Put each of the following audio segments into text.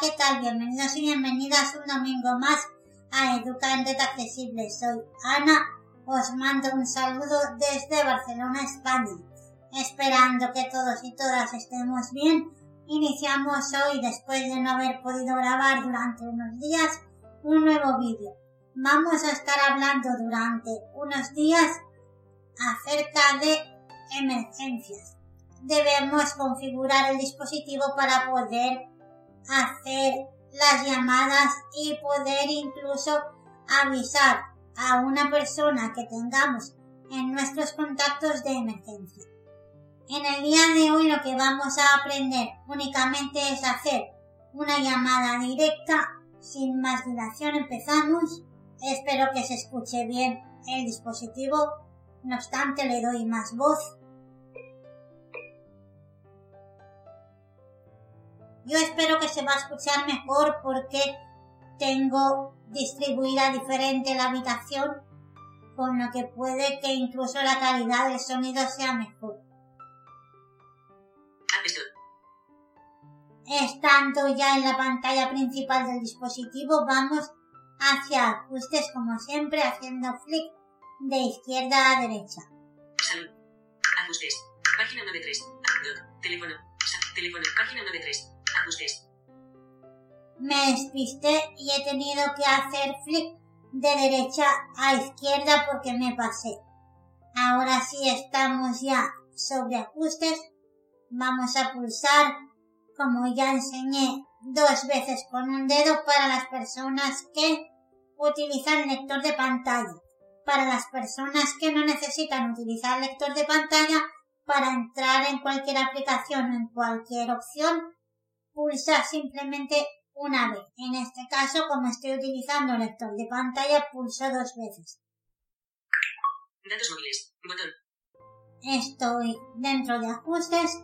¿Qué tal? Bienvenidos y bienvenidas un domingo más a Educa en Red Accesible. Soy Ana, os mando un saludo desde Barcelona, España. Esperando que todos y todas estemos bien, iniciamos hoy, después de no haber podido grabar durante unos días, un nuevo vídeo. Vamos a estar hablando durante unos días acerca de emergencias. Debemos configurar el dispositivo para poder hacer las llamadas y poder incluso avisar a una persona que tengamos en nuestros contactos de emergencia. En el día de hoy lo que vamos a aprender únicamente es hacer una llamada directa. Sin más dilación empezamos. Espero que se escuche bien el dispositivo. No obstante le doy más voz Yo espero que se va a escuchar mejor porque tengo distribuida diferente la habitación, con lo que puede que incluso la calidad del sonido sea mejor. Estando ya en la pantalla principal del dispositivo, vamos hacia ajustes como siempre, haciendo flick de izquierda a derecha. Salud. Ajustes. Página 93. Teléfono. Teléfono. Página 93. Me despisté y he tenido que hacer flick de derecha a izquierda porque me pasé. Ahora sí estamos ya sobre ajustes. Vamos a pulsar, como ya enseñé, dos veces con un dedo para las personas que utilizan lector de pantalla. Para las personas que no necesitan utilizar lector de pantalla, para entrar en cualquier aplicación o en cualquier opción, pulsar simplemente una vez. En este caso, como estoy utilizando el lector de pantalla, pulso dos veces. Datos móviles. Botón. Estoy dentro de ajustes.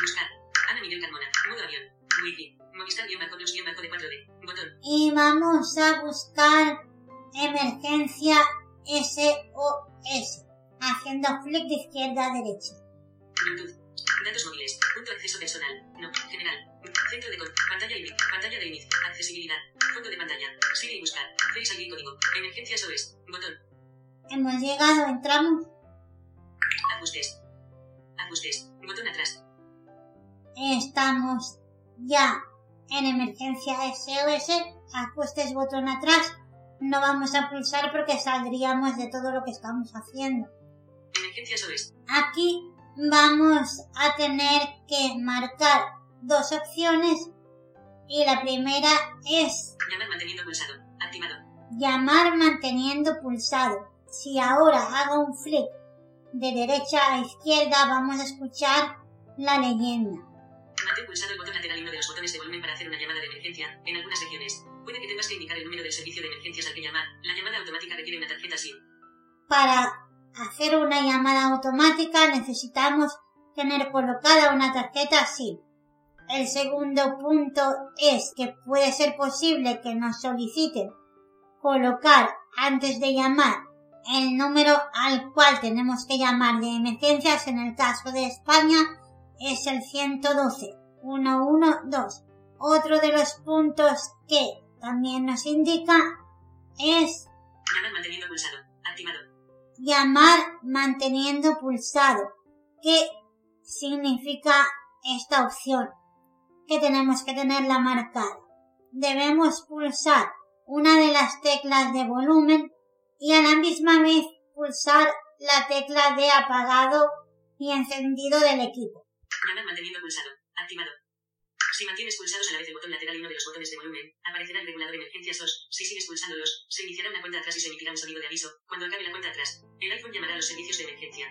Buscar. Ana Miguel Carmona. Modo avión. Wi-Fi. Movistar bajo guion bajo de 4D. Botón. Y vamos a buscar emergencia SOS. Haciendo flick de izquierda a derecha. Bluetooth. Datos móviles. Punto acceso personal. No. General. Centro de pantalla pantalla de inicio, accesibilidad, fondo de pantalla, sigue y buscar, Face ID código, emergencias OS, botón. Hemos llegado, entramos. Ajustes. Ajustes, botón atrás. Estamos ya en emergencia SOS, ajustes botón atrás. No vamos a pulsar porque saldríamos de todo lo que estamos haciendo. Emergencias OS. Aquí vamos a tener que marcar dos opciones y la primera es llamar manteniendo pulsado, activado. Llamar manteniendo pulsado. Si ahora hago un flick de derecha a izquierda vamos a escuchar la leyenda. Mantén pulsado el botón lateral y uno de los botones de volumen para hacer una llamada de emergencia. En algunas regiones, puede que tengas que indicar el número del servicio de emergencias al que llamar. La llamada automática requiere una tarjeta SIM. Para hacer una llamada automática necesitamos tener colocada una tarjeta SIM. El segundo punto es que puede ser posible que nos soliciten colocar antes de llamar el número al cual tenemos que llamar de emergencias. En el caso de España es el 112 112. Otro de los puntos que también nos indica es activado. Llamar manteniendo pulsado. ¿Qué significa esta opción? que tenemos que tenerla marcada. Debemos pulsar una de las teclas de volumen y a la misma vez pulsar la tecla de apagado y encendido del equipo. Manteniendo pulsado. Activado. Si mantienes pulsados a la vez el botón lateral y uno de los botones de volumen, aparecerá el regulador emergencias 2. Si sigues pulsándolos, se iniciará una cuenta atrás y se emitirá un sonido de aviso. Cuando acabe la cuenta atrás, el iPhone llamará a los servicios de emergencia.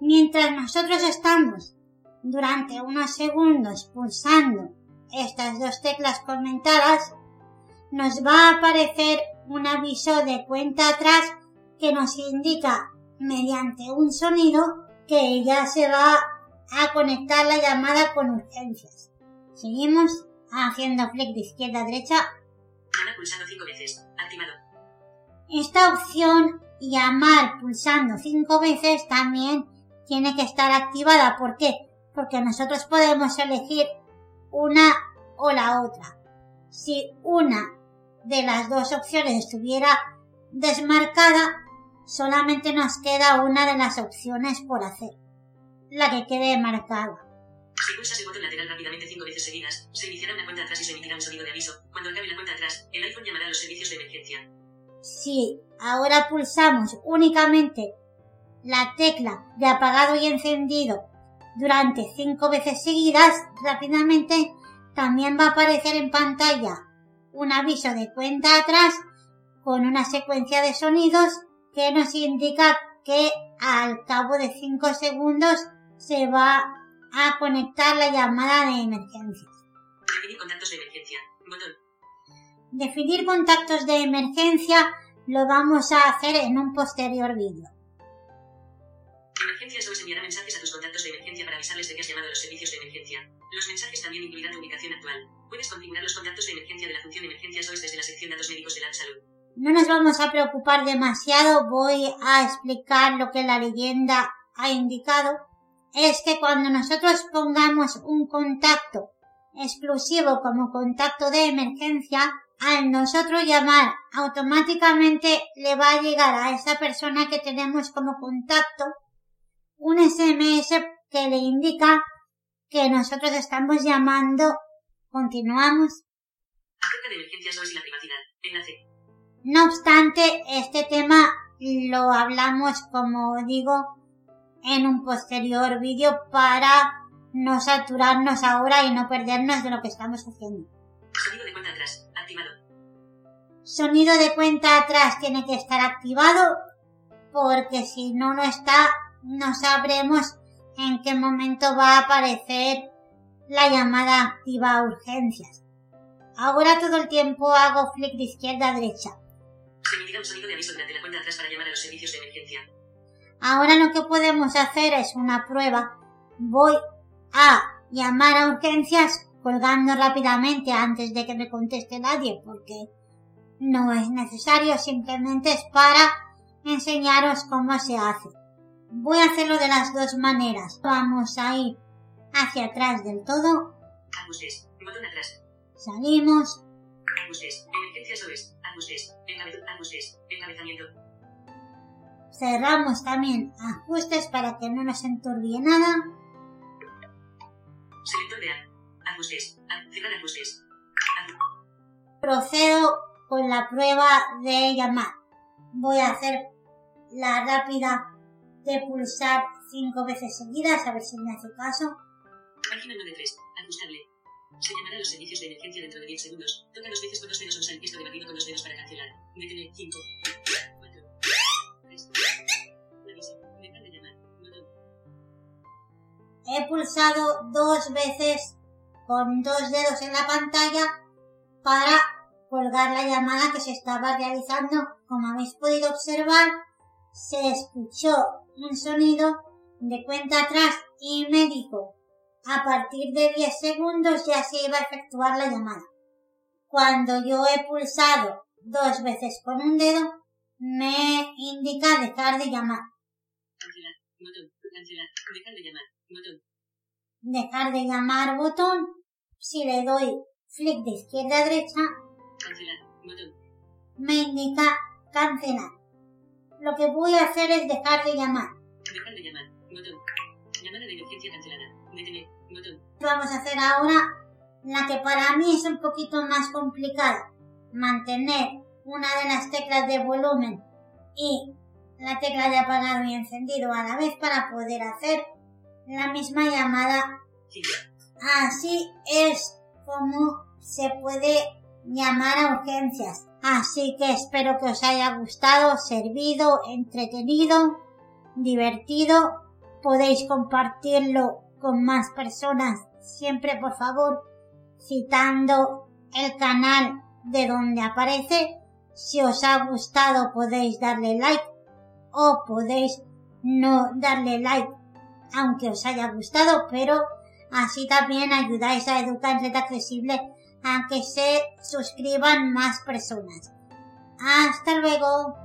Mientras nosotros estamos durante unos segundos pulsando estas dos teclas comentadas, nos va a aparecer un aviso de cuenta atrás que nos indica mediante un sonido que ya se va a conectar la llamada con urgencias. Seguimos haciendo clic de izquierda a derecha. pulsado cinco veces. Activado. Esta opción llamar pulsando cinco veces también tiene que estar activada. ¿Por qué? Porque nosotros podemos elegir una o la otra. Si una de las dos opciones estuviera desmarcada, solamente nos queda una de las opciones por hacer, la que quede marcada. Si pulsas el botón lateral rápidamente cinco veces seguidas, se iniciará una cuenta atrás y se emitirá un sonido de aviso. Cuando acabe la cuenta atrás, el iPhone llamará a los servicios de emergencia. Si ahora pulsamos únicamente la tecla de apagado y encendido durante cinco veces seguidas, rápidamente también va a aparecer en pantalla un aviso de cuenta atrás con una secuencia de sonidos que nos indica que al cabo de 5 segundos se va a conectar la llamada de emergencia. Definir contactos de emergencia. Botón. Definir contactos de emergencia lo vamos a hacer en un posterior vídeo. Emergencias os enviará mensajes a tus contactos de emergencia para avisarles de que has llamado a los servicios de emergencia. Los mensajes también incluirán tu ubicación actual. Puedes configurar los contactos de emergencia de la función Emergencias OS desde la sección Datos médicos de la salud. No nos vamos a preocupar demasiado, voy a explicar lo que la leyenda ha indicado. Es que cuando nosotros pongamos un contacto exclusivo como contacto de emergencia, al nosotros llamar automáticamente le va a llegar a esa persona que tenemos como contacto un SMS que le indica que nosotros estamos llamando. Continuamos. Acerca de emergencias OS y la privacidad. Enlace. No obstante, este tema lo hablamos, como digo, en un posterior vídeo para no saturarnos ahora y no perdernos de lo que estamos haciendo. Sonido de cuenta atrás. Activado. Sonido de cuenta atrás tiene que estar activado porque si no lo está, no sabremos en qué momento va a aparecer la llamada activa a urgencias. Ahora todo el tiempo hago flick de izquierda a derecha. Se emitirá un sonido de aviso durante la cuenta atrás para llamar a los servicios de emergencia. Ahora lo que podemos hacer es una prueba. Voy a llamar a urgencias colgando rápidamente antes de que me conteste nadie porque no es necesario, simplemente es para enseñaros cómo se hace. Voy a hacerlo de las dos maneras. Vamos a ir hacia atrás del todo. Botón atrás. Salimos. Emergencias. Encabezamiento. Cerramos también ajustes para que no nos enturbie nada. Selector de Ajustes. Cerrar ajustes. Procedo con la prueba de llamar. Voy a hacer la rápida de pulsar cinco veces seguidas, a ver si me hace caso. Página 93. Ajustable. Se llamará a los servicios de emergencia dentro de 10 segundos. Toca dos veces con dos dedos un gesto de barrido con dos dedos para cancelar. Detener. 5, He pulsado dos veces con dos dedos en la pantalla para colgar la llamada que se estaba realizando. Como habéis podido observar, se escuchó un sonido de cuenta atrás y me dijo, a partir de 10 segundos ya se iba a efectuar la llamada. Cuando yo he pulsado dos veces con un dedo, me indica dejar de llamar. Cancelar. Cancelar. Dejar de llamar. Botón. Dejar de llamar botón. Si le doy flick de izquierda a derecha, Cancelar. Botón. me indica cancelar. Lo que voy a hacer es dejar de llamar. Dejar de llamar. Botón. Llamada de emergencia cancelada. Detener. Botón. Vamos a hacer ahora la que para mí es un poquito más complicada. Mantener una de las teclas de volumen y la tecla de apagado y encendido a la vez para poder hacer la misma llamada. Cinco. Así es como se puede llamar a urgencias. Así que espero que os haya gustado, servido, entretenido, divertido. Podéis compartirlo con más personas. Siempre, por favor, citando el canal de donde aparece. Si os ha gustado podéis darle like o podéis no darle like aunque os haya gustado, pero así también ayudáis a Educar Red Accesible a que se suscriban más personas. Hasta luego.